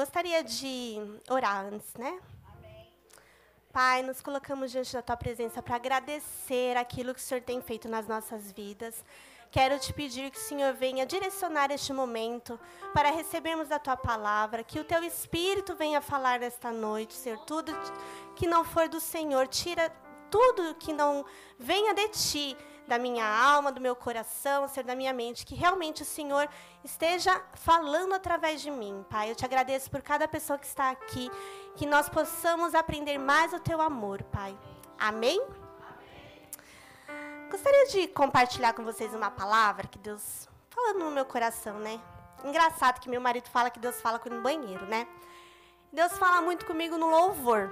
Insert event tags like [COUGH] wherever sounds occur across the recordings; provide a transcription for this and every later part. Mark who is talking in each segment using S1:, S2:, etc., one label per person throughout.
S1: gostaria de orar antes, né? Pai, nos colocamos diante da tua presença para agradecer aquilo que o Senhor tem feito nas nossas vidas. Quero te pedir que o Senhor venha direcionar este momento para recebermos da tua palavra, que o teu espírito venha falar nesta noite, Senhor. Tudo que não for do Senhor, tira tudo que não venha de ti, da minha alma, do meu coração, Senhor, da minha mente, que realmente o Senhor esteja falando através de mim, Pai. Eu te agradeço por cada pessoa que está aqui, que nós possamos aprender mais o teu amor, Pai. Amém? Gostaria de compartilhar com vocês uma palavra que Deus falando no meu coração, né? Engraçado que meu marido fala que Deus fala no banheiro, né? Deus fala muito comigo no louvor.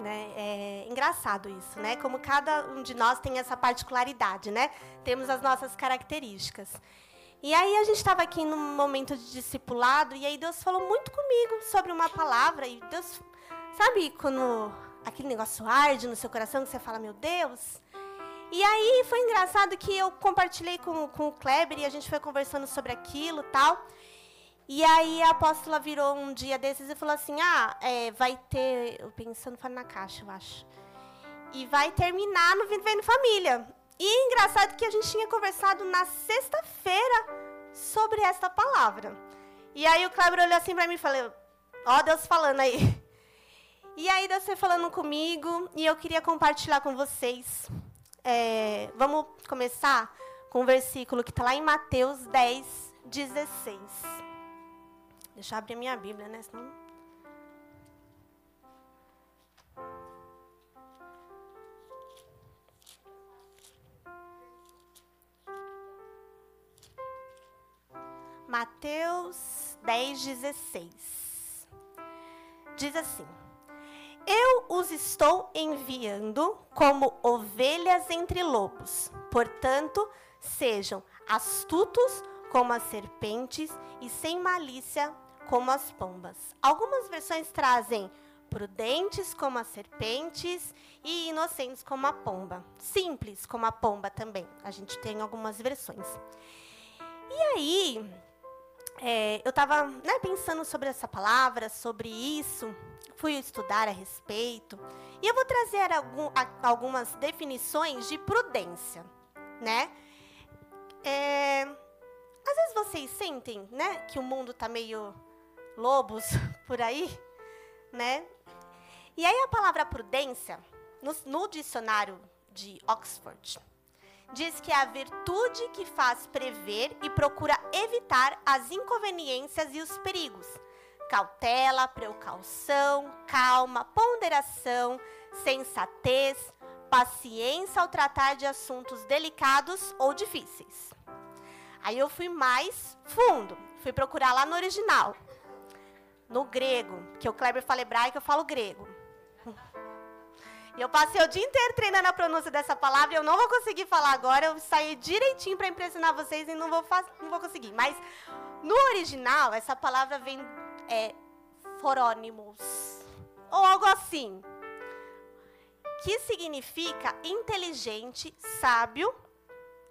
S1: Né? É engraçado isso, né? Como cada um de nós tem essa particularidade, né? Temos as nossas características. E aí a gente estava aqui num momento de discipulado e aí Deus falou muito comigo sobre uma palavra e Deus, sabe quando aquele negócio arde no seu coração que você fala, meu Deus, e aí foi engraçado que eu compartilhei com, com o Kleber e a gente foi conversando sobre aquilo tal. E aí a apóstola virou um dia desses e falou assim: Ah, é, vai ter. Eu pensando foi na caixa, eu acho. E vai terminar no Vivendo Família. E engraçado que a gente tinha conversado na sexta-feira sobre essa palavra. E aí o Kleber olhou assim para mim e falou: Ó, oh, Deus falando aí. E aí Deus foi falando comigo e eu queria compartilhar com vocês é, vamos começar com o um versículo que está lá em Mateus 10, 16. Deixa eu abrir minha Bíblia, né? Senão... Mateus 10, 16. Diz assim: eu os estou enviando como ovelhas entre lobos. Portanto, sejam astutos como as serpentes e sem malícia como as pombas. Algumas versões trazem prudentes como as serpentes e inocentes como a pomba. Simples como a pomba também. A gente tem algumas versões. E aí, é, eu estava né, pensando sobre essa palavra, sobre isso fui estudar a respeito. E eu vou trazer algum, algumas definições de prudência, né? É, às vezes vocês sentem, né, que o mundo está meio lobos [LAUGHS] por aí, né? E aí a palavra prudência, no, no dicionário de Oxford, diz que é a virtude que faz prever e procura evitar as inconveniências e os perigos, cautela, precaução, calma, ponderação, sensatez, paciência ao tratar de assuntos delicados ou difíceis. Aí eu fui mais fundo, fui procurar lá no original, no grego, que o Kleber fala hebraico, eu falo grego. E eu passei o dia inteiro treinando a pronúncia dessa palavra, eu não vou conseguir falar agora, eu saí direitinho para impressionar vocês e não vou, não vou conseguir. Mas no original, essa palavra vem é forônimos, ou algo assim, que significa inteligente, sábio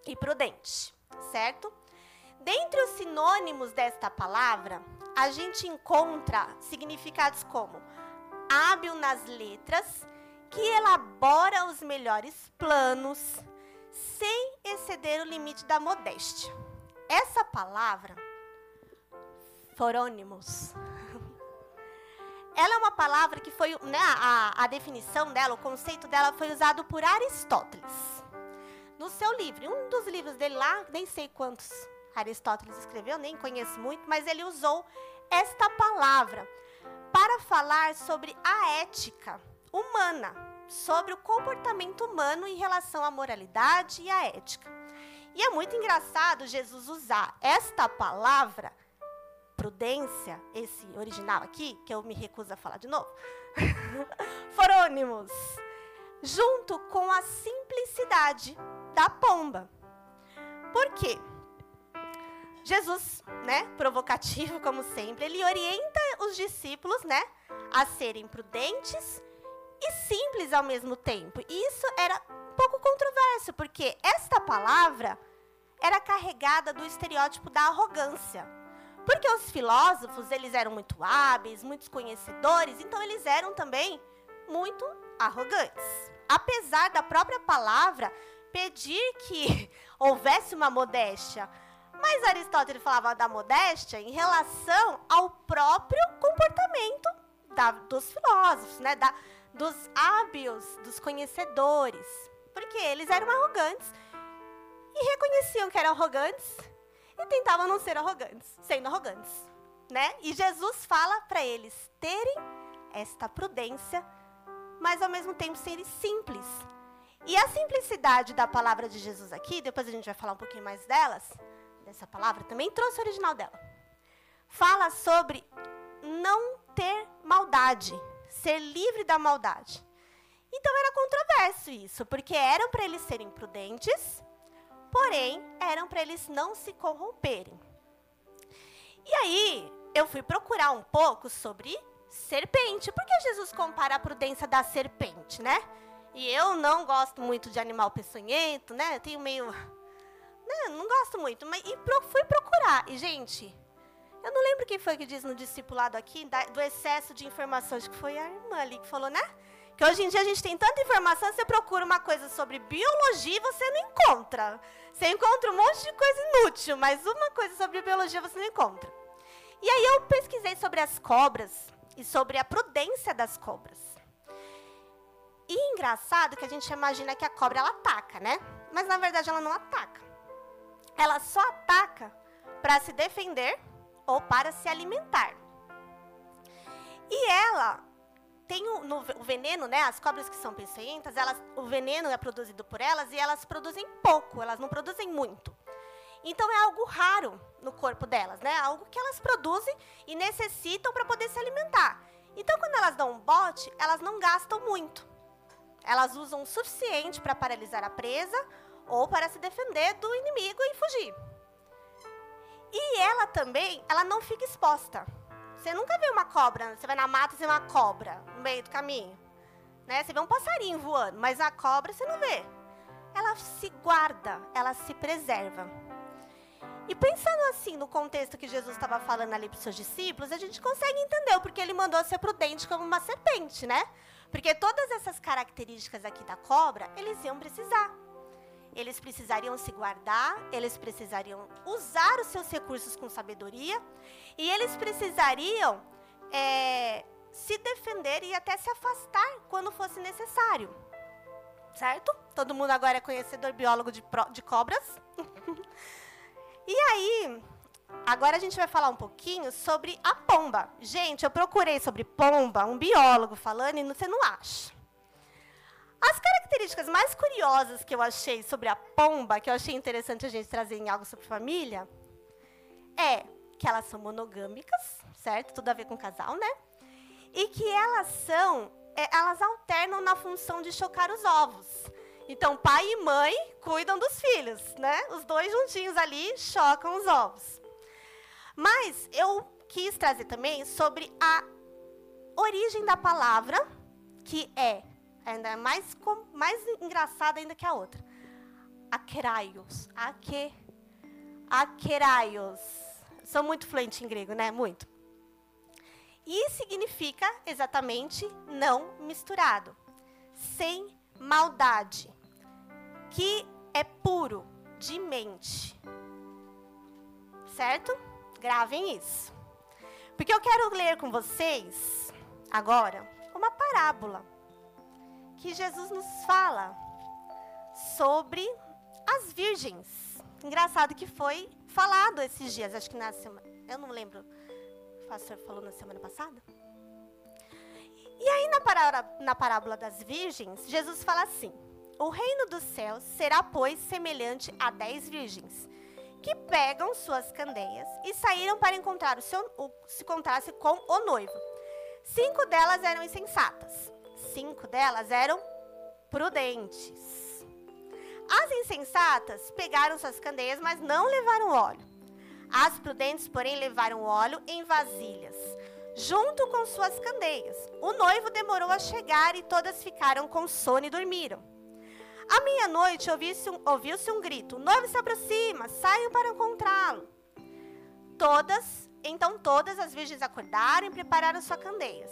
S1: e prudente, certo? Dentre os sinônimos desta palavra, a gente encontra significados como hábil nas letras, que elabora os melhores planos, sem exceder o limite da modéstia. Essa palavra forônimos. [LAUGHS] Ela é uma palavra que foi, né, a, a definição dela, o conceito dela foi usado por Aristóteles. No seu livro, um dos livros dele lá, nem sei quantos Aristóteles escreveu, nem conheço muito, mas ele usou esta palavra para falar sobre a ética humana, sobre o comportamento humano em relação à moralidade e à ética. E é muito engraçado Jesus usar esta palavra prudência, esse original aqui, que eu me recuso a falar de novo, [LAUGHS] forônimos, junto com a simplicidade da pomba. Por quê? Jesus, né, provocativo como sempre, ele orienta os discípulos, né, a serem prudentes e simples ao mesmo tempo. E isso era um pouco controverso, porque esta palavra era carregada do estereótipo da arrogância. Porque os filósofos, eles eram muito hábeis, muitos conhecedores, então eles eram também muito arrogantes. Apesar da própria palavra pedir que [LAUGHS] houvesse uma modéstia, mas Aristóteles falava da modéstia em relação ao próprio comportamento da, dos filósofos, né? Da, dos hábios, dos conhecedores. Porque eles eram arrogantes e reconheciam que eram arrogantes e tentavam não ser arrogantes, sendo arrogantes, né? E Jesus fala para eles terem esta prudência, mas ao mesmo tempo serem simples. E a simplicidade da palavra de Jesus aqui, depois a gente vai falar um pouquinho mais delas, dessa palavra, também trouxe o original dela. Fala sobre não ter maldade, ser livre da maldade. Então era controverso isso, porque eram para eles serem prudentes, porém eram para eles não se corromperem. E aí eu fui procurar um pouco sobre serpente, porque Jesus compara a prudência da serpente, né? E eu não gosto muito de animal peçonhento, né? Eu tenho meio. Né? Não gosto muito, mas e pro, fui procurar. E, gente, eu não lembro quem foi que diz no discipulado aqui, da, do excesso de informações, Acho que foi a irmã ali que falou, né? Que hoje em dia a gente tem tanta informação, você procura uma coisa sobre biologia e você não encontra. Você encontra um monte de coisa inútil, mas uma coisa sobre biologia você não encontra. E aí eu pesquisei sobre as cobras e sobre a prudência das cobras. E engraçado que a gente imagina que a cobra ela ataca, né? Mas na verdade ela não ataca. Ela só ataca para se defender ou para se alimentar. E ela tem o, no, o, veneno, né? As cobras que são peçonhentas, elas, o veneno é produzido por elas e elas produzem pouco, elas não produzem muito. Então é algo raro no corpo delas, né? Algo que elas produzem e necessitam para poder se alimentar. Então quando elas dão um bote, elas não gastam muito. Elas usam o suficiente para paralisar a presa ou para se defender do inimigo e fugir. E ela também, ela não fica exposta. Você nunca vê uma cobra, você vai na mata e vê uma cobra no meio do caminho. Né? Você vê um passarinho voando, mas a cobra você não vê. Ela se guarda, ela se preserva. E pensando assim no contexto que Jesus estava falando ali para os seus discípulos, a gente consegue entender o porquê ele mandou ser prudente como uma serpente, né? Porque todas essas características aqui da cobra, eles iam precisar eles precisariam se guardar, eles precisariam usar os seus recursos com sabedoria e eles precisariam é, se defender e até se afastar quando fosse necessário. Certo? Todo mundo agora é conhecedor biólogo de, de cobras. [LAUGHS] e aí, agora a gente vai falar um pouquinho sobre a pomba. Gente, eu procurei sobre pomba, um biólogo falando, e você não acha. As características mais curiosas que eu achei sobre a pomba, que eu achei interessante a gente trazer em algo sobre família, é que elas são monogâmicas, certo? Tudo a ver com casal, né? E que elas são, é, elas alternam na função de chocar os ovos. Então, pai e mãe cuidam dos filhos, né? Os dois juntinhos ali chocam os ovos. Mas eu quis trazer também sobre a origem da palavra, que é ainda é mais, mais engraçada ainda que a outra. Aqueraios. Aque, aqueraios. Sou muito fluente em grego, né? Muito. E significa exatamente não misturado, sem maldade, que é puro de mente. Certo? Gravem isso. Porque eu quero ler com vocês agora uma parábola que Jesus nos fala sobre as virgens. Engraçado que foi falado esses dias, acho que na semana. Eu não lembro. O pastor falou na semana passada. E aí, na parábola, na parábola das virgens, Jesus fala assim: O reino dos céus será, pois, semelhante a dez virgens, que pegam suas candeias e saíram para encontrar o seu, o, se encontrasse com o noivo. Cinco delas eram insensatas cinco delas eram prudentes. As insensatas pegaram suas candeias, mas não levaram óleo. As prudentes, porém, levaram óleo em vasilhas, junto com suas candeias. O noivo demorou a chegar e todas ficaram com sono e dormiram. À meia-noite ouviu-se um, ouviu um grito: O noivo se aproxima, saiam para encontrá-lo. Todas Então todas as virgens acordaram e prepararam suas candeias.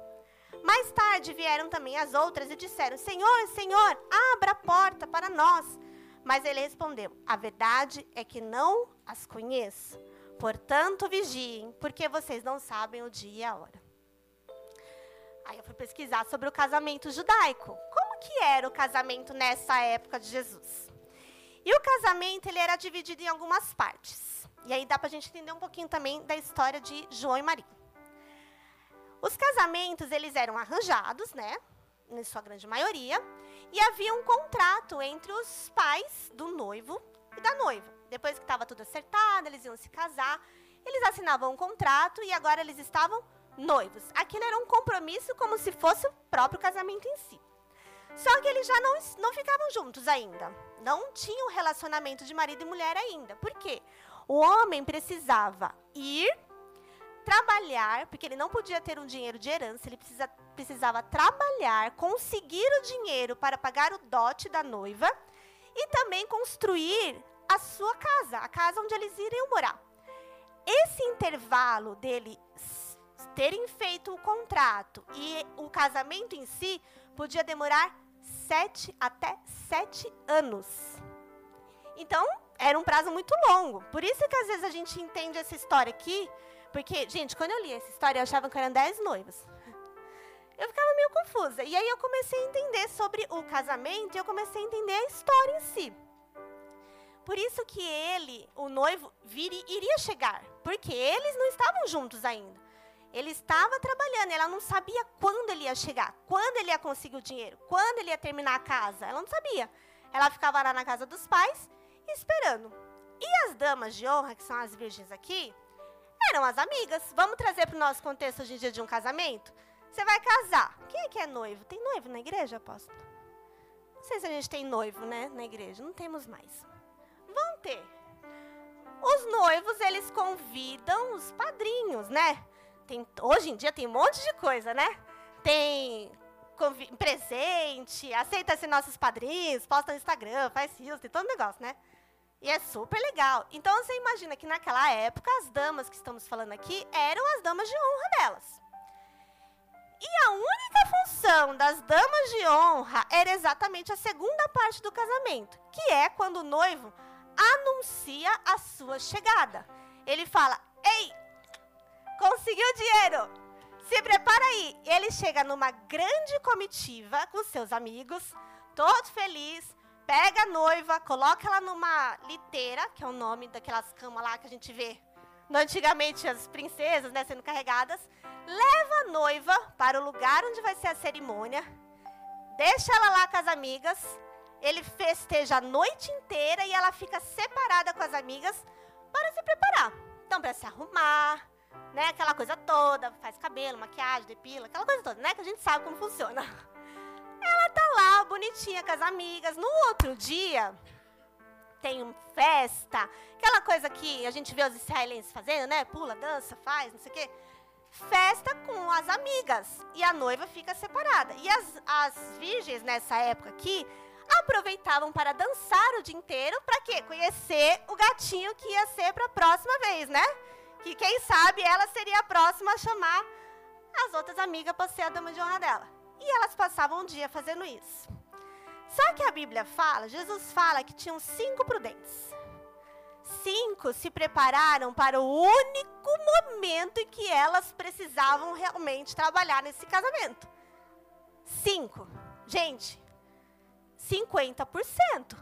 S1: Mais tarde vieram também as outras e disseram: Senhor, Senhor, abra a porta para nós. Mas ele respondeu: A verdade é que não as conheço. Portanto, vigiem, porque vocês não sabem o dia e a hora. Aí eu fui pesquisar sobre o casamento judaico. Como que era o casamento nessa época de Jesus? E o casamento ele era dividido em algumas partes. E aí dá para a gente entender um pouquinho também da história de João e Maria. Os casamentos eles eram arranjados, né? Em sua grande maioria, e havia um contrato entre os pais do noivo e da noiva. Depois que estava tudo acertado, eles iam se casar, eles assinavam um contrato e agora eles estavam noivos. Aquilo era um compromisso como se fosse o próprio casamento em si. Só que eles já não, não ficavam juntos ainda. Não tinham relacionamento de marido e mulher ainda. Por quê? O homem precisava ir trabalhar, porque ele não podia ter um dinheiro de herança, ele precisa, precisava trabalhar, conseguir o dinheiro para pagar o dote da noiva e também construir a sua casa, a casa onde eles iriam morar. Esse intervalo dele terem feito o contrato e o casamento em si podia demorar sete até sete anos. Então, era um prazo muito longo. Por isso que às vezes a gente entende essa história aqui, porque, gente, quando eu li essa história, eu achava que eram dez noivos. Eu ficava meio confusa. E aí eu comecei a entender sobre o casamento e eu comecei a entender a história em si. Por isso que ele, o noivo, vir, iria chegar. Porque eles não estavam juntos ainda. Ele estava trabalhando, ela não sabia quando ele ia chegar, quando ele ia conseguir o dinheiro, quando ele ia terminar a casa. Ela não sabia. Ela ficava lá na casa dos pais esperando. E as damas de honra, que são as virgens aqui, eram as amigas. Vamos trazer para o nosso contexto hoje em dia de um casamento? Você vai casar. Quem é que é noivo? Tem noivo na igreja, apóstolo? Não sei se a gente tem noivo, né, na igreja. Não temos mais. Vão ter. Os noivos, eles convidam os padrinhos, né? Tem, hoje em dia tem um monte de coisa, né? Tem presente, aceita-se nossos padrinhos, posta no Instagram, faz isso, tem todo negócio, né? E é super legal. Então você imagina que naquela época as damas que estamos falando aqui eram as damas de honra delas. E a única função das damas de honra era exatamente a segunda parte do casamento, que é quando o noivo anuncia a sua chegada. Ele fala: Ei, Conseguiu dinheiro. Se prepara aí. Ele chega numa grande comitiva com seus amigos, todo feliz, pega a noiva, coloca ela numa liteira, que é o nome daquelas camas lá que a gente vê antigamente as princesas, né, sendo carregadas, leva a noiva para o lugar onde vai ser a cerimônia, deixa ela lá com as amigas, ele festeja a noite inteira e ela fica separada com as amigas para se preparar. Então, para se arrumar, né? Aquela coisa toda, faz cabelo, maquiagem, depila, aquela coisa toda, né? Que a gente sabe como funciona. Ela tá lá, bonitinha, com as amigas. No outro dia, tem festa, aquela coisa que a gente vê os israelenses fazendo, né? Pula, dança, faz, não sei o quê. Festa com as amigas. E a noiva fica separada. E as, as virgens, nessa época aqui, aproveitavam para dançar o dia inteiro. Para quê? Conhecer o gatinho que ia ser para a próxima vez, né? que quem sabe ela seria a próxima a chamar as outras amigas para ser a dama de honra dela. E elas passavam um dia fazendo isso. Só que a Bíblia fala, Jesus fala que tinham cinco prudentes. Cinco se prepararam para o único momento em que elas precisavam realmente trabalhar nesse casamento. Cinco. Gente, 50%.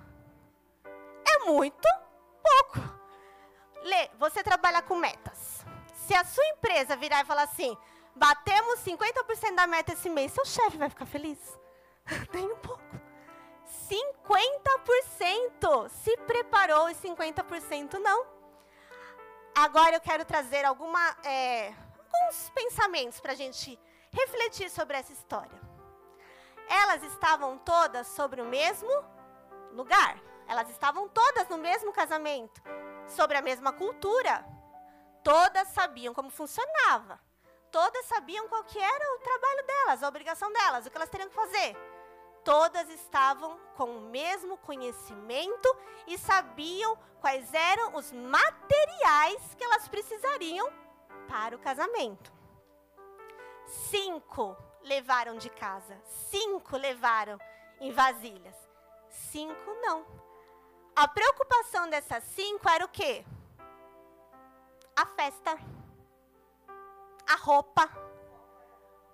S1: É muito pouco. Lê, você trabalha com metas. Se a sua empresa virar e falar assim, batemos 50% da meta esse mês, seu chefe vai ficar feliz? [LAUGHS] Tem um pouco. 50% se preparou e 50% não. Agora eu quero trazer alguma, é, alguns pensamentos para a gente refletir sobre essa história. Elas estavam todas sobre o mesmo lugar. Elas estavam todas no mesmo casamento, sobre a mesma cultura. Todas sabiam como funcionava. Todas sabiam qual que era o trabalho delas, a obrigação delas, o que elas teriam que fazer. Todas estavam com o mesmo conhecimento e sabiam quais eram os materiais que elas precisariam para o casamento. Cinco levaram de casa, cinco levaram em vasilhas, cinco não. A preocupação dessas cinco era o quê? A festa, a roupa.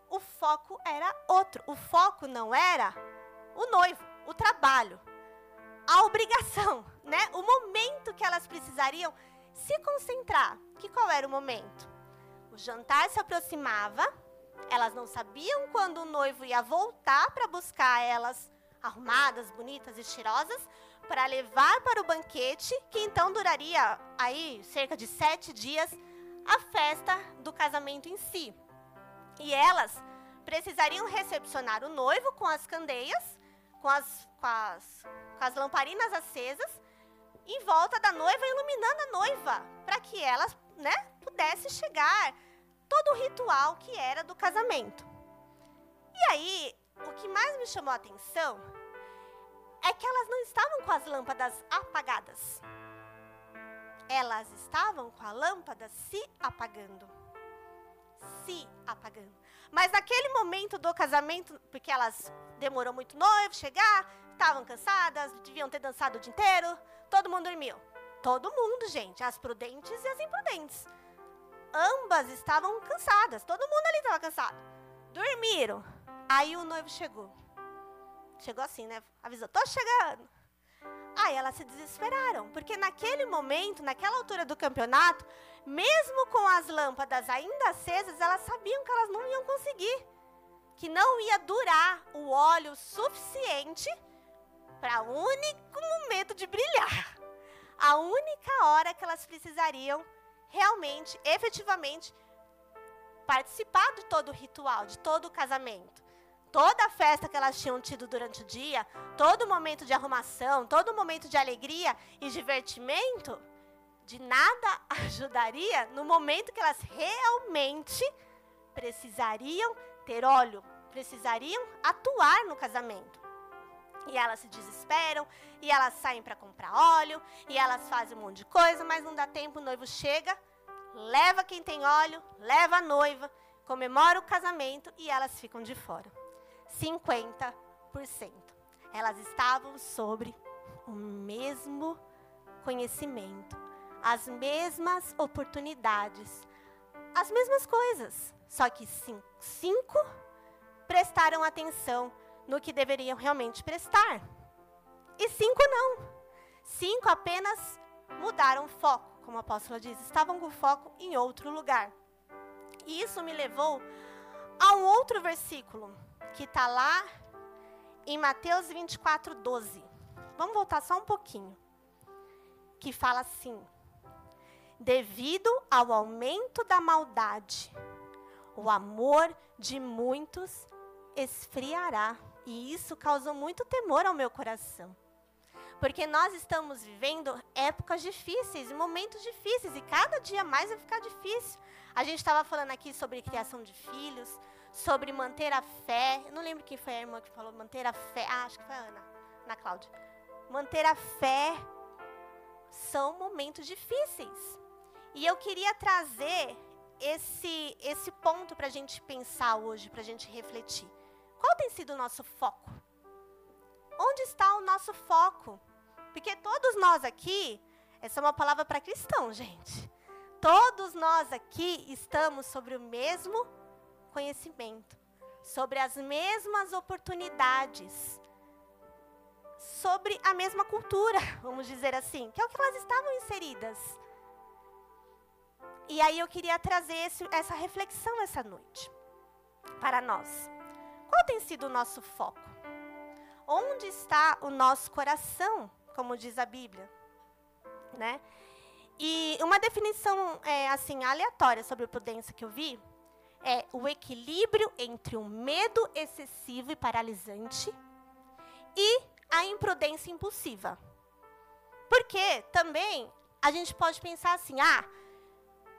S1: O foco era outro. O foco não era o noivo, o trabalho, a obrigação, [LAUGHS] né? O momento que elas precisariam se concentrar. Que qual era o momento? O jantar se aproximava, elas não sabiam quando o noivo ia voltar para buscar elas arrumadas, bonitas e cheirosas, para levar para o banquete, que então duraria aí cerca de sete dias, a festa do casamento em si. E elas precisariam recepcionar o noivo com as candeias, com as, com as, com as lamparinas acesas, em volta da noiva, iluminando a noiva, para que elas né, pudesse chegar todo o ritual que era do casamento. E aí, o que mais me chamou a atenção é que elas não estavam com as lâmpadas apagadas. Elas estavam com a lâmpada se apagando. Se apagando. Mas naquele momento do casamento, porque elas demorou muito noivo chegar, estavam cansadas, deviam ter dançado o dia inteiro, todo mundo dormiu. Todo mundo, gente, as prudentes e as imprudentes ambas estavam cansadas. Todo mundo ali estava cansado. Dormiram. Aí o noivo chegou. Chegou assim, né? Avisou: tô chegando. Aí elas se desesperaram, porque naquele momento, naquela altura do campeonato, mesmo com as lâmpadas ainda acesas, elas sabiam que elas não iam conseguir, que não ia durar o óleo suficiente para o único momento de brilhar. A única hora que elas precisariam realmente, efetivamente, participar de todo o ritual, de todo o casamento. Toda a festa que elas tinham tido durante o dia, todo momento de arrumação, todo momento de alegria e divertimento, de nada [LAUGHS] ajudaria no momento que elas realmente precisariam ter óleo, precisariam atuar no casamento. E elas se desesperam, e elas saem para comprar óleo, e elas fazem um monte de coisa, mas não dá tempo, o noivo chega, leva quem tem óleo, leva a noiva, comemora o casamento e elas ficam de fora. 50%. Elas estavam sobre o mesmo conhecimento, as mesmas oportunidades, as mesmas coisas, só que cinco prestaram atenção no que deveriam realmente prestar. E cinco não. Cinco apenas mudaram foco, como o apóstolo diz, estavam com foco em outro lugar. E isso me levou a um outro versículo, que está lá em Mateus 24, 12. Vamos voltar só um pouquinho. Que fala assim: Devido ao aumento da maldade, o amor de muitos esfriará. E isso causou muito temor ao meu coração. Porque nós estamos vivendo épocas difíceis, momentos difíceis, e cada dia mais vai ficar difícil. A gente estava falando aqui sobre criação de filhos, sobre manter a fé. Eu não lembro quem foi a irmã que falou manter a fé. Ah, acho que foi a Ana, Ana Cláudia. Manter a fé são momentos difíceis. E eu queria trazer esse, esse ponto para a gente pensar hoje, para a gente refletir. Qual tem sido o nosso foco? Onde está o nosso foco? Porque todos nós aqui, essa é uma palavra para cristão, gente. Todos nós aqui estamos sobre o mesmo conhecimento, sobre as mesmas oportunidades, sobre a mesma cultura, [LAUGHS] vamos dizer assim, que é o que elas estavam inseridas. E aí eu queria trazer esse, essa reflexão essa noite para nós. Qual tem sido o nosso foco? Onde está o nosso coração, como diz a Bíblia, né? E uma definição é, assim aleatória sobre prudência que eu vi é o equilíbrio entre o medo excessivo e paralisante e a imprudência impulsiva. Porque também a gente pode pensar assim: ah,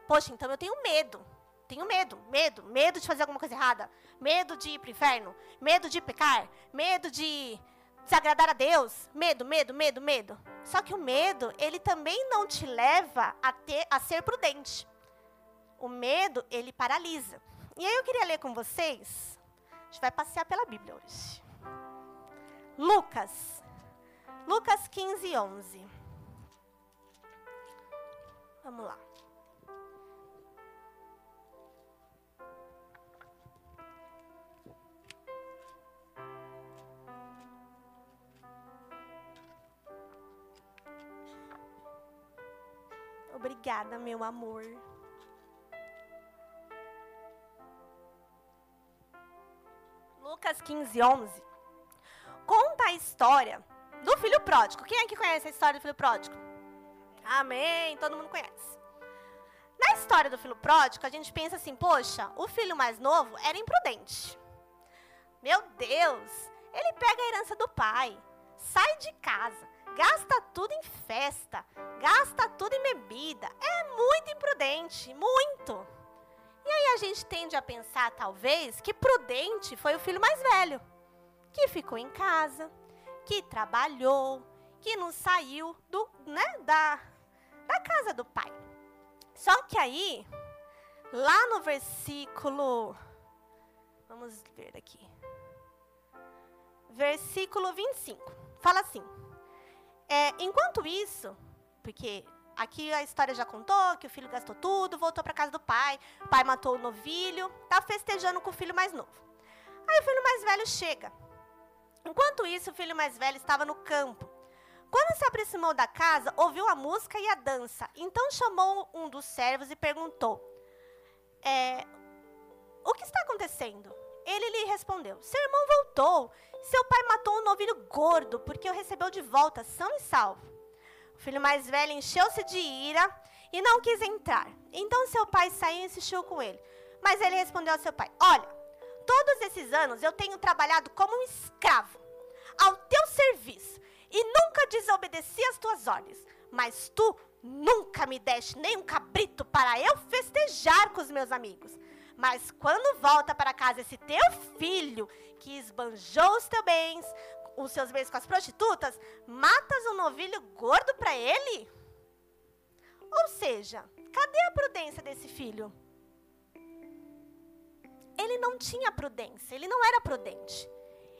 S1: poxa, então eu tenho medo. Tenho medo, medo, medo de fazer alguma coisa errada, medo de ir para o inferno, medo de pecar, medo de desagradar a Deus, medo, medo, medo, medo. Só que o medo, ele também não te leva a, ter, a ser prudente. O medo, ele paralisa. E aí eu queria ler com vocês, a gente vai passear pela Bíblia hoje. Lucas, Lucas 15, 11. Vamos lá. Obrigada, meu amor. 15, 11. Conta a história do filho pródigo. Quem é que conhece a história do filho pródigo? Amém, todo mundo conhece. Na história do filho pródigo, a gente pensa assim: poxa, o filho mais novo era imprudente. Meu Deus, ele pega a herança do pai, sai de casa, gasta tudo em festa, gasta tudo em bebida. É muito imprudente, muito. A gente tende a pensar, talvez, que prudente foi o filho mais velho, que ficou em casa, que trabalhou, que não saiu do, né, da, da casa do pai. Só que aí, lá no versículo. Vamos ver aqui. Versículo 25. Fala assim: é, enquanto isso, porque aqui a história já contou que o filho gastou tudo, voltou para casa do pai, o pai matou o novilho, tá festejando com o filho mais novo. Aí o filho mais velho chega. Enquanto isso, o filho mais velho estava no campo. Quando se aproximou da casa, ouviu a música e a dança. Então chamou um dos servos e perguntou: é, O que está acontecendo? Ele lhe respondeu: Seu irmão voltou. Seu pai matou um novilho gordo, porque o recebeu de volta, são e salvo. O filho mais velho encheu-se de ira e não quis entrar. Então seu pai saiu e insistiu com ele. Mas ele respondeu ao seu pai: Olha, todos esses anos eu tenho trabalhado como um escravo, ao teu serviço, e nunca desobedeci às tuas ordens. Mas tu nunca me deste nem um cabrito para eu festejar com os meus amigos. Mas quando volta para casa esse teu filho, que esbanjou os teus bens, os seus bens com as prostitutas, matas um novilho gordo para ele? Ou seja, cadê a prudência desse filho? Ele não tinha prudência, ele não era prudente.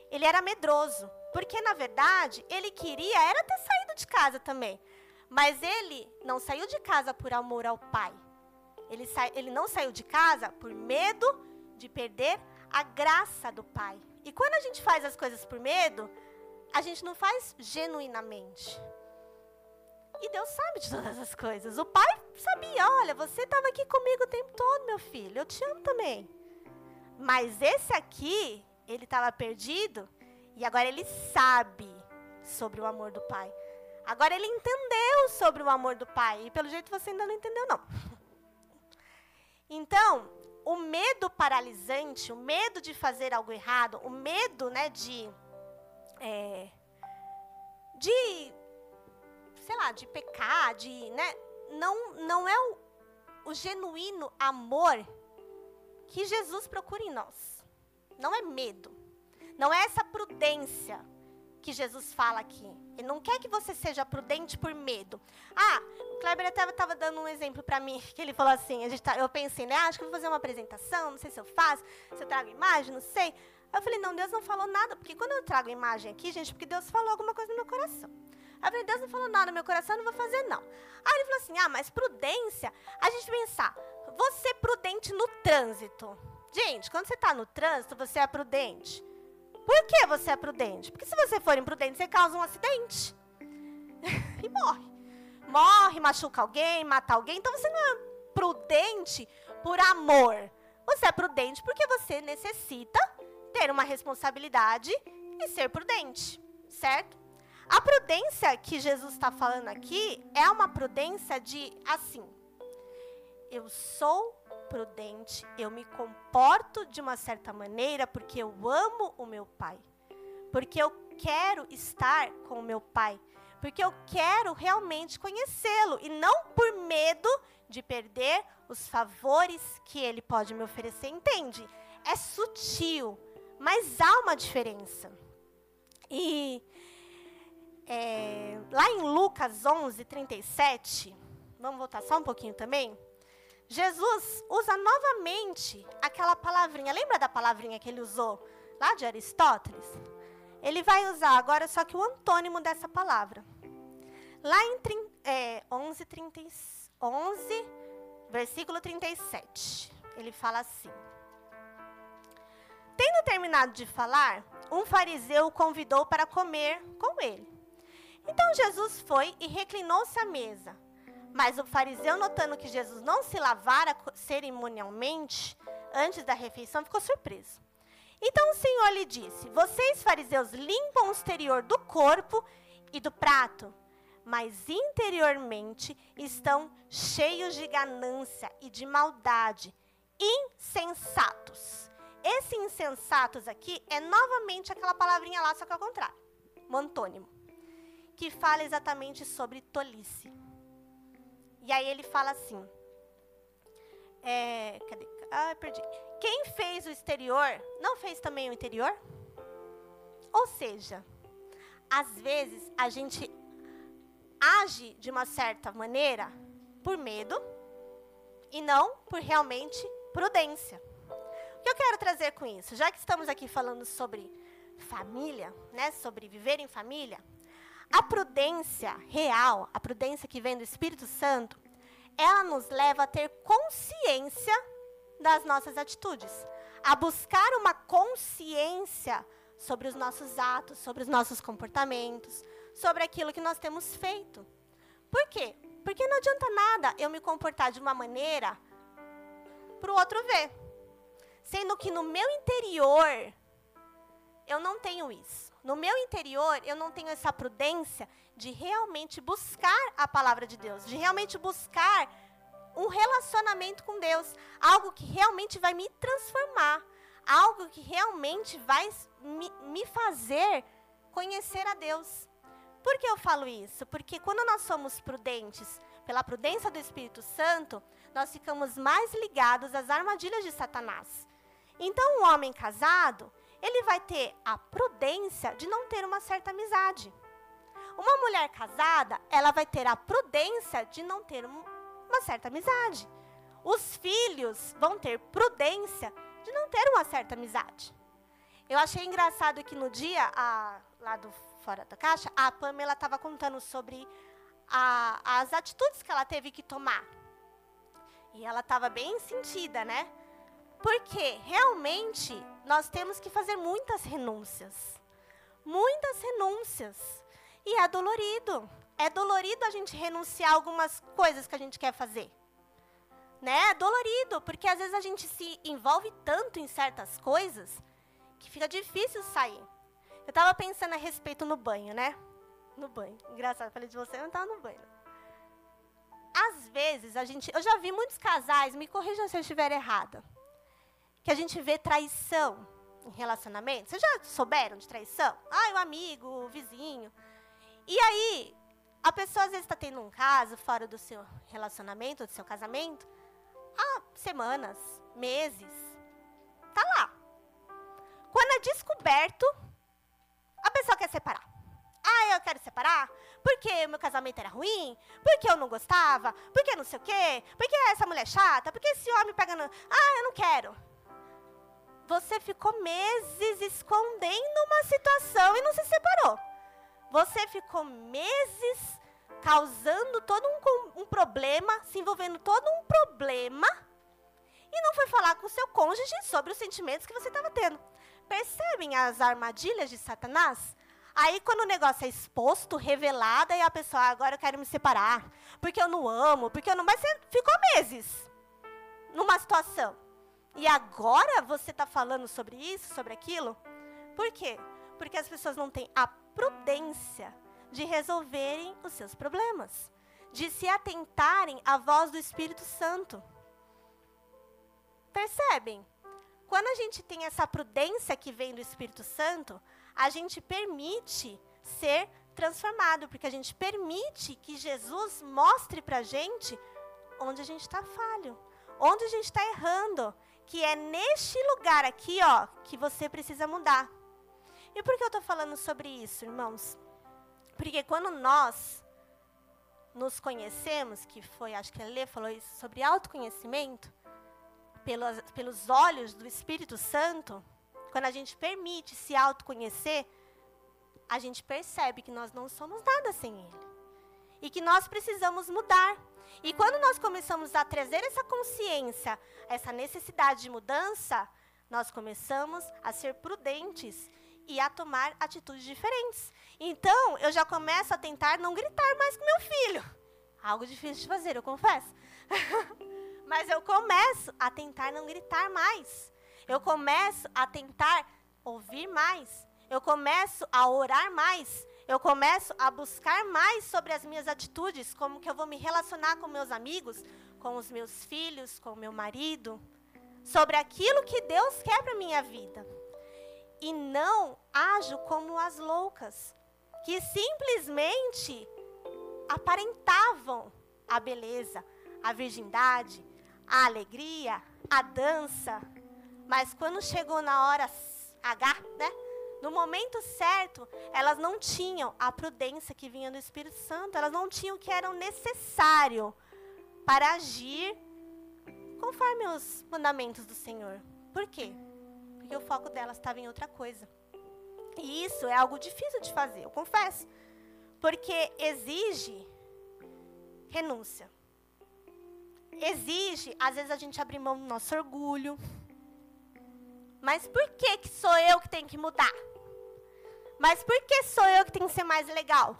S1: Ele era medroso, porque na verdade ele queria era ter saído de casa também. Mas ele não saiu de casa por amor ao pai. Ele, sa ele não saiu de casa por medo de perder a graça do Pai. E quando a gente faz as coisas por medo, a gente não faz genuinamente. E Deus sabe de todas as coisas. O pai sabia, olha, você estava aqui comigo o tempo todo, meu filho. Eu te amo também. Mas esse aqui, ele estava perdido e agora ele sabe sobre o amor do pai. Agora ele entendeu sobre o amor do pai. E pelo jeito você ainda não entendeu, não. [LAUGHS] Então, o medo paralisante, o medo de fazer algo errado, o medo, né, de, é, de, sei lá, de pecar, de, né, não, não é o, o genuíno amor que Jesus procura em nós. Não é medo. Não é essa prudência que Jesus fala aqui. Ele não quer que você seja prudente por medo. Ah, o Kleber até estava dando um exemplo para mim, [LAUGHS] que ele falou assim, a gente tá, eu pensei, né, ah, acho que vou fazer uma apresentação, não sei se eu faço, se eu trago imagem, não sei. Eu falei, não, Deus não falou nada, porque quando eu trago imagem aqui, gente, porque Deus falou alguma coisa no meu coração. Eu falei, Deus não falou nada no meu coração, não vou fazer não. Aí ele falou assim, ah, mas prudência, a gente pensar, você prudente no trânsito. Gente, quando você está no trânsito, você é prudente. Por que você é prudente? Porque se você for imprudente, você causa um acidente. [LAUGHS] e morre. Morre, machuca alguém, mata alguém. Então você não é prudente por amor. Você é prudente porque você necessita ter uma responsabilidade e ser prudente, certo? A prudência que Jesus está falando aqui é uma prudência de assim. Eu sou prudente, eu me comporto de uma certa maneira porque eu amo o meu pai. Porque eu quero estar com o meu pai. Porque eu quero realmente conhecê-lo e não por medo de perder os favores que ele pode me oferecer. Entende? É sutil, mas há uma diferença. E é, lá em Lucas 11, 37, vamos voltar só um pouquinho também. Jesus usa novamente aquela palavrinha. Lembra da palavrinha que ele usou lá de Aristóteles? Ele vai usar agora só que o antônimo dessa palavra. Lá em é, 11, 30, 11, versículo 37, ele fala assim: Tendo terminado de falar, um fariseu o convidou para comer com ele. Então Jesus foi e reclinou-se à mesa. Mas o fariseu, notando que Jesus não se lavara cerimonialmente antes da refeição, ficou surpreso. Então o Senhor lhe disse: Vocês, fariseus, limpam o exterior do corpo e do prato, mas interiormente estão cheios de ganância e de maldade, insensatos. Esse insensatos aqui é novamente aquela palavrinha lá, só que ao contrário, um antônimo, que fala exatamente sobre tolice. E aí ele fala assim, é, cadê? Ah, perdi. Quem fez o exterior, não fez também o interior? Ou seja, às vezes a gente age de uma certa maneira por medo e não por realmente prudência. O que eu quero trazer com isso? Já que estamos aqui falando sobre família, né, sobre viver em família, a prudência real, a prudência que vem do Espírito Santo, ela nos leva a ter consciência das nossas atitudes, a buscar uma consciência sobre os nossos atos, sobre os nossos comportamentos, sobre aquilo que nós temos feito. Por quê? Porque não adianta nada eu me comportar de uma maneira para o outro ver. Sendo que no meu interior eu não tenho isso. No meu interior eu não tenho essa prudência de realmente buscar a palavra de Deus, de realmente buscar um relacionamento com Deus, algo que realmente vai me transformar, algo que realmente vai me, fazer conhecer a Deus. Por que eu falo isso? Porque quando nós somos prudentes, pela prudência do Espírito Santo, nós ficamos mais ligados às armadilhas de Satanás. Então, um homem casado, ele vai ter a prudência de não ter uma certa amizade. Uma mulher casada, ela vai ter a prudência de não ter uma certa amizade. Os filhos vão ter prudência de não ter uma certa amizade. Eu achei engraçado que no dia a, lá do Fora da Caixa, a Pamela estava contando sobre a, as atitudes que ela teve que tomar. E ela estava bem sentida, né? Porque realmente nós temos que fazer muitas renúncias. Muitas renúncias. E é dolorido. É dolorido a gente renunciar a algumas coisas que a gente quer fazer. Né? É dolorido, porque às vezes a gente se envolve tanto em certas coisas que fica difícil sair. Eu estava pensando a respeito no banho, né? No banho. Engraçado, falei de você, eu não estava no banho. Às vezes a gente, eu já vi muitos casais, me corrijam se eu estiver errada, que a gente vê traição em relacionamento. Vocês já souberam de traição? Ah, o amigo, o vizinho. E aí, a pessoa às vezes está tendo um caso fora do seu relacionamento, do seu casamento, há semanas, meses. Tá lá. Quando é descoberto, a pessoa quer separar. Ah, eu quero separar porque o meu casamento era ruim, porque eu não gostava, porque não sei o quê, porque essa mulher é chata, porque esse homem pega no... Ah, eu não quero. Você ficou meses escondendo uma situação e não se separou. Você ficou meses causando todo um, um problema, se envolvendo todo um problema, e não foi falar com seu cônjuge sobre os sentimentos que você estava tendo. Percebem as armadilhas de Satanás? Aí, quando o negócio é exposto, revelado, aí a pessoa, ah, agora eu quero me separar, porque eu não amo, porque eu não. Mas você ficou meses numa situação. E agora você está falando sobre isso, sobre aquilo? Por quê? Porque as pessoas não têm a prudência de resolverem os seus problemas, de se atentarem à voz do Espírito Santo. Percebem? Quando a gente tem essa prudência que vem do Espírito Santo, a gente permite ser transformado, porque a gente permite que Jesus mostre para a gente onde a gente está falho, onde a gente está errando, que é neste lugar aqui, ó, que você precisa mudar. E por que eu estou falando sobre isso, irmãos? Porque quando nós nos conhecemos, que foi, acho que a Lê falou isso, sobre autoconhecimento, pelos, pelos olhos do Espírito Santo, quando a gente permite se autoconhecer, a gente percebe que nós não somos nada sem Ele. E que nós precisamos mudar. E quando nós começamos a trazer essa consciência, essa necessidade de mudança, nós começamos a ser prudentes e a tomar atitudes diferentes. Então, eu já começo a tentar não gritar mais com meu filho. Algo difícil de fazer, eu confesso. [LAUGHS] Mas eu começo a tentar não gritar mais. Eu começo a tentar ouvir mais. Eu começo a orar mais. Eu começo a buscar mais sobre as minhas atitudes, como que eu vou me relacionar com meus amigos, com os meus filhos, com meu marido, sobre aquilo que Deus quer para minha vida. E não ajo como as loucas, que simplesmente aparentavam a beleza, a virgindade, a alegria, a dança. Mas quando chegou na hora H, né? No momento certo, elas não tinham a prudência que vinha do Espírito Santo, elas não tinham o que era necessário para agir conforme os mandamentos do Senhor. Por quê? Porque o foco delas estava em outra coisa. E isso é algo difícil de fazer, eu confesso. Porque exige renúncia exige, às vezes, a gente abrir mão do nosso orgulho. Mas por que, que sou eu que tenho que mudar? Mas por que sou eu que tenho que ser mais legal?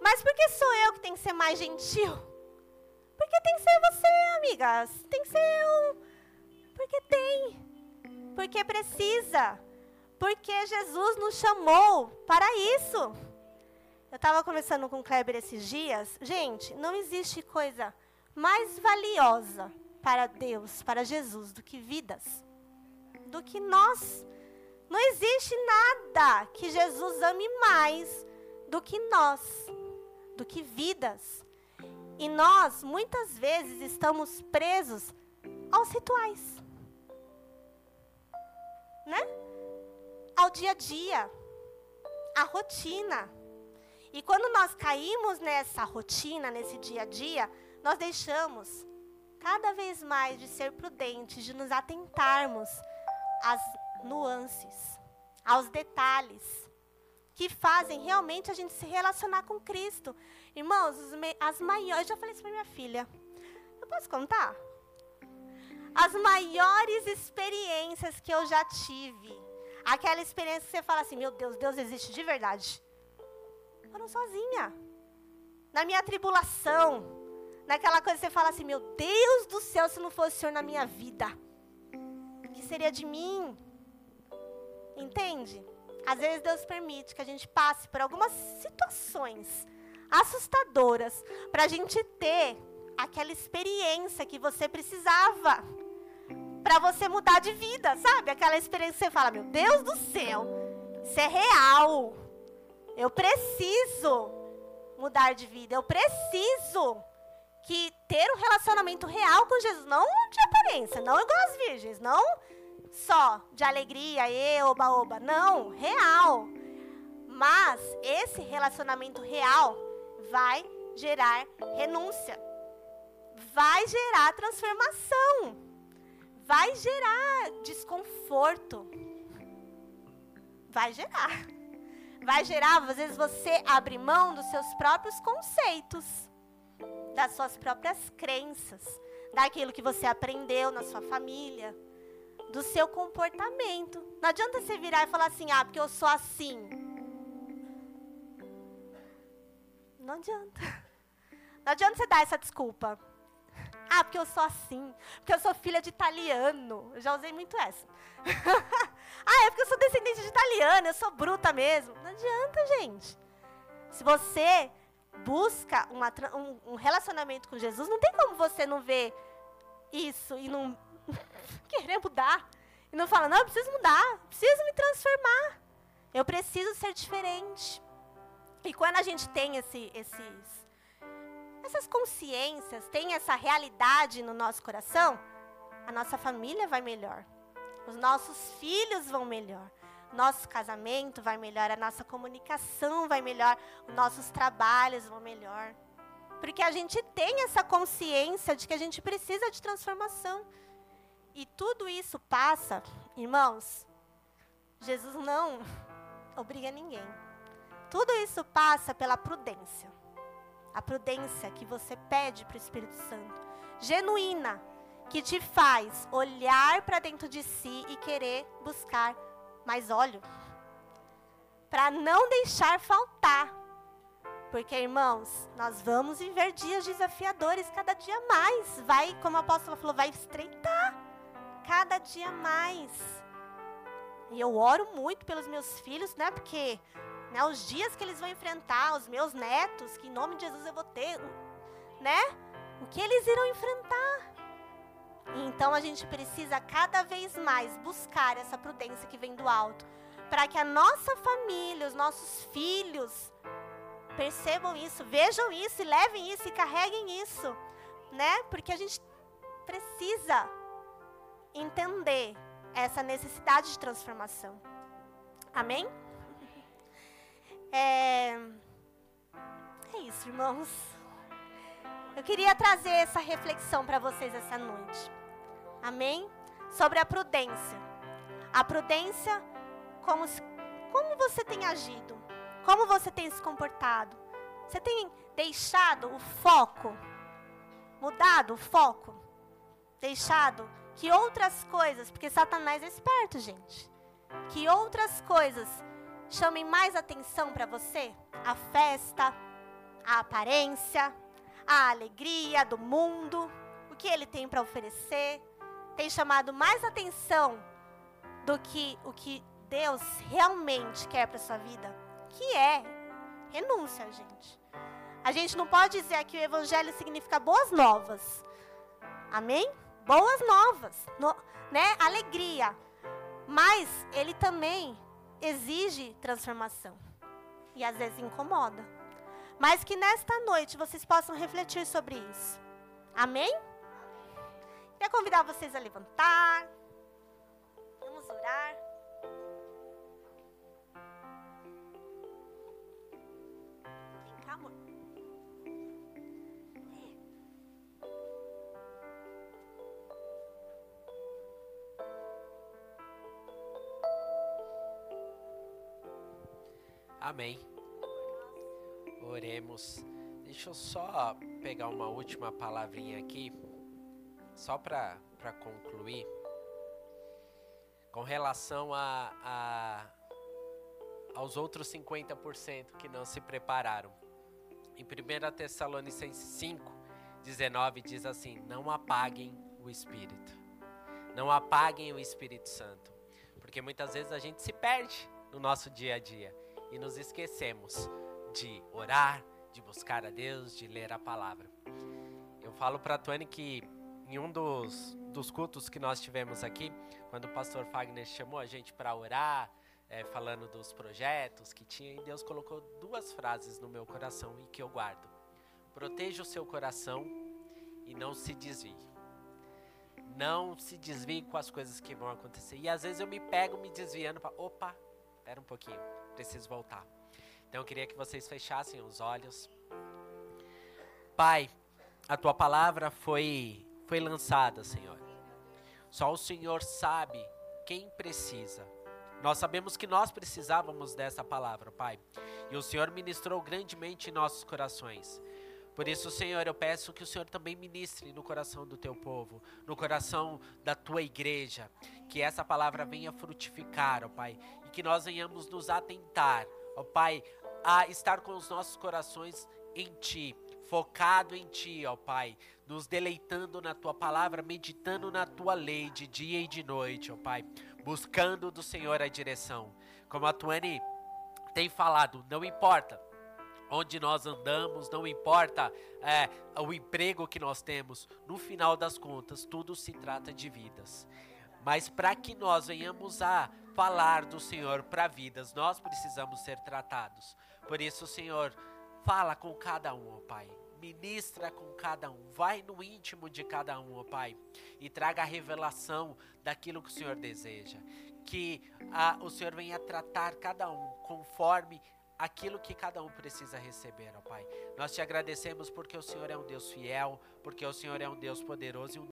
S1: Mas por que sou eu que tenho que ser mais gentil? Porque tem que ser você, amigas. Tem que ser um. Porque tem. Porque precisa. Porque Jesus nos chamou para isso. Eu estava conversando com o Kleber esses dias. Gente, não existe coisa mais valiosa para Deus, para Jesus, do que vidas, do que nós. Não existe nada que Jesus ame mais do que nós, do que vidas. E nós, muitas vezes, estamos presos aos rituais, né? Ao dia a dia, à rotina. E quando nós caímos nessa rotina, nesse dia a dia, nós deixamos cada vez mais de ser prudentes, de nos atentarmos às nuances, aos detalhes que fazem realmente a gente se relacionar com Cristo. Irmãos, as maiores, eu já falei isso para minha filha. Eu posso contar? As maiores experiências que eu já tive. Aquela experiência que você fala assim: "Meu Deus, Deus existe de verdade". Foram sozinha. Na minha tribulação, Naquela coisa que você fala assim: Meu Deus do céu, se não fosse o Senhor na minha vida, seria de mim? Entende? Às vezes Deus permite que a gente passe por algumas situações assustadoras para a gente ter aquela experiência que você precisava para você mudar de vida, sabe? Aquela experiência que você fala: Meu Deus do céu, isso é real. Eu preciso mudar de vida. Eu preciso que ter um relacionamento real com Jesus, não de aparência, não igual as virgens, não só de alegria, e oba oba, não, real. Mas esse relacionamento real vai gerar renúncia. Vai gerar transformação. Vai gerar desconforto. Vai gerar. Vai gerar, às vezes, você abrir mão dos seus próprios conceitos das suas próprias crenças, daquilo que você aprendeu na sua família, do seu comportamento. Não adianta você virar e falar assim: "Ah, porque eu sou assim". Não adianta. Não adianta você dar essa desculpa. Ah, porque eu sou assim. Porque eu sou filha de italiano. Eu já usei muito essa. [LAUGHS] ah, é porque eu sou descendente de italiano. Eu sou bruta mesmo. Não adianta, gente. Se você busca uma, um, um relacionamento com Jesus, não tem como você não ver isso e não [LAUGHS] querer mudar. E não fala, não, eu preciso mudar, preciso me transformar. Eu preciso ser diferente. E quando a gente tem esse, esses, essas consciências, tem essa realidade no nosso coração, a nossa família vai melhor. Os nossos filhos vão melhor. Nosso casamento vai melhor, a nossa comunicação vai melhor, os nossos trabalhos vão melhor. Porque a gente tem essa consciência de que a gente precisa de transformação. E tudo isso passa, irmãos, Jesus não [LAUGHS] obriga ninguém. Tudo isso passa pela prudência. A prudência que você pede para o Espírito Santo, genuína, que te faz olhar para dentro de si e querer buscar mais óleo. Para não deixar faltar. Porque, irmãos, nós vamos viver dias desafiadores cada dia mais. Vai, como a apóstola falou, vai estreitar cada dia mais. E eu oro muito pelos meus filhos, né? Porque né, os dias que eles vão enfrentar, os meus netos, que em nome de Jesus eu vou ter, né? O que eles irão enfrentar? Então a gente precisa cada vez mais buscar essa prudência que vem do alto, para que a nossa família, os nossos filhos percebam isso, vejam isso levem isso e carreguem isso, né? Porque a gente precisa entender essa necessidade de transformação. Amém? É, é isso, irmãos. Eu queria trazer essa reflexão para vocês essa noite. Amém? Sobre a prudência. A prudência, como, como você tem agido? Como você tem se comportado? Você tem deixado o foco, mudado o foco? Deixado que outras coisas, porque Satanás é esperto, gente, que outras coisas chamem mais atenção para você? A festa, a aparência, a alegria do mundo, o que ele tem para oferecer, tem chamado mais atenção do que o que Deus realmente quer para sua vida, que é renúncia, gente. A gente não pode dizer que o evangelho significa boas novas. Amém? Boas novas, no, né? Alegria. Mas ele também exige transformação. E às vezes incomoda. Mas que nesta noite vocês possam refletir sobre isso. Amém? Quer convidar vocês a levantar. Vamos orar.
S2: Amém. Oremos. Deixa eu só pegar uma última palavrinha aqui, só para concluir. Com relação a, a, aos outros 50% que não se prepararam. Em 1 Tessalonicenses 5, 19 diz assim: Não apaguem o Espírito. Não apaguem o Espírito Santo. Porque muitas vezes a gente se perde no nosso dia a dia e nos esquecemos de orar, de buscar a Deus, de ler a palavra. Eu falo para a Tony que em um dos, dos cultos que nós tivemos aqui, quando o pastor Fagner chamou a gente para orar, é, falando dos projetos que tinha, e Deus colocou duas frases no meu coração e que eu guardo: Proteja o seu coração e não se desvie. Não se desvie com as coisas que vão acontecer. E às vezes eu me pego me desviando para, opa, espera um pouquinho, preciso voltar. Então eu queria que vocês fechassem os olhos. Pai, a tua palavra foi foi lançada, Senhor. Só o Senhor sabe quem precisa. Nós sabemos que nós precisávamos dessa palavra, Pai. E o Senhor ministrou grandemente em nossos corações. Por isso, Senhor, eu peço que o Senhor também ministre no coração do teu povo, no coração da tua igreja, que essa palavra venha frutificar, ó Pai, e que nós venhamos nos atentar, ó Pai, a estar com os nossos corações em Ti, focado em Ti, ó Pai, nos deleitando na Tua palavra, meditando na Tua lei de dia e de noite, ó Pai, buscando do Senhor a direção. Como a Tuane tem falado, não importa onde nós andamos, não importa é, o emprego que nós temos, no final das contas, tudo se trata de vidas. Mas para que nós venhamos a falar do Senhor para vidas, nós precisamos ser tratados. Por isso, Senhor, fala com cada um, ó Pai. Ministra com cada um, vai no íntimo de cada um, ó Pai, e traga a revelação daquilo que o Senhor deseja. Que a, o Senhor venha tratar cada um conforme aquilo que cada um precisa receber, ó Pai. Nós te agradecemos porque o Senhor é um Deus fiel, porque o Senhor é um Deus poderoso e um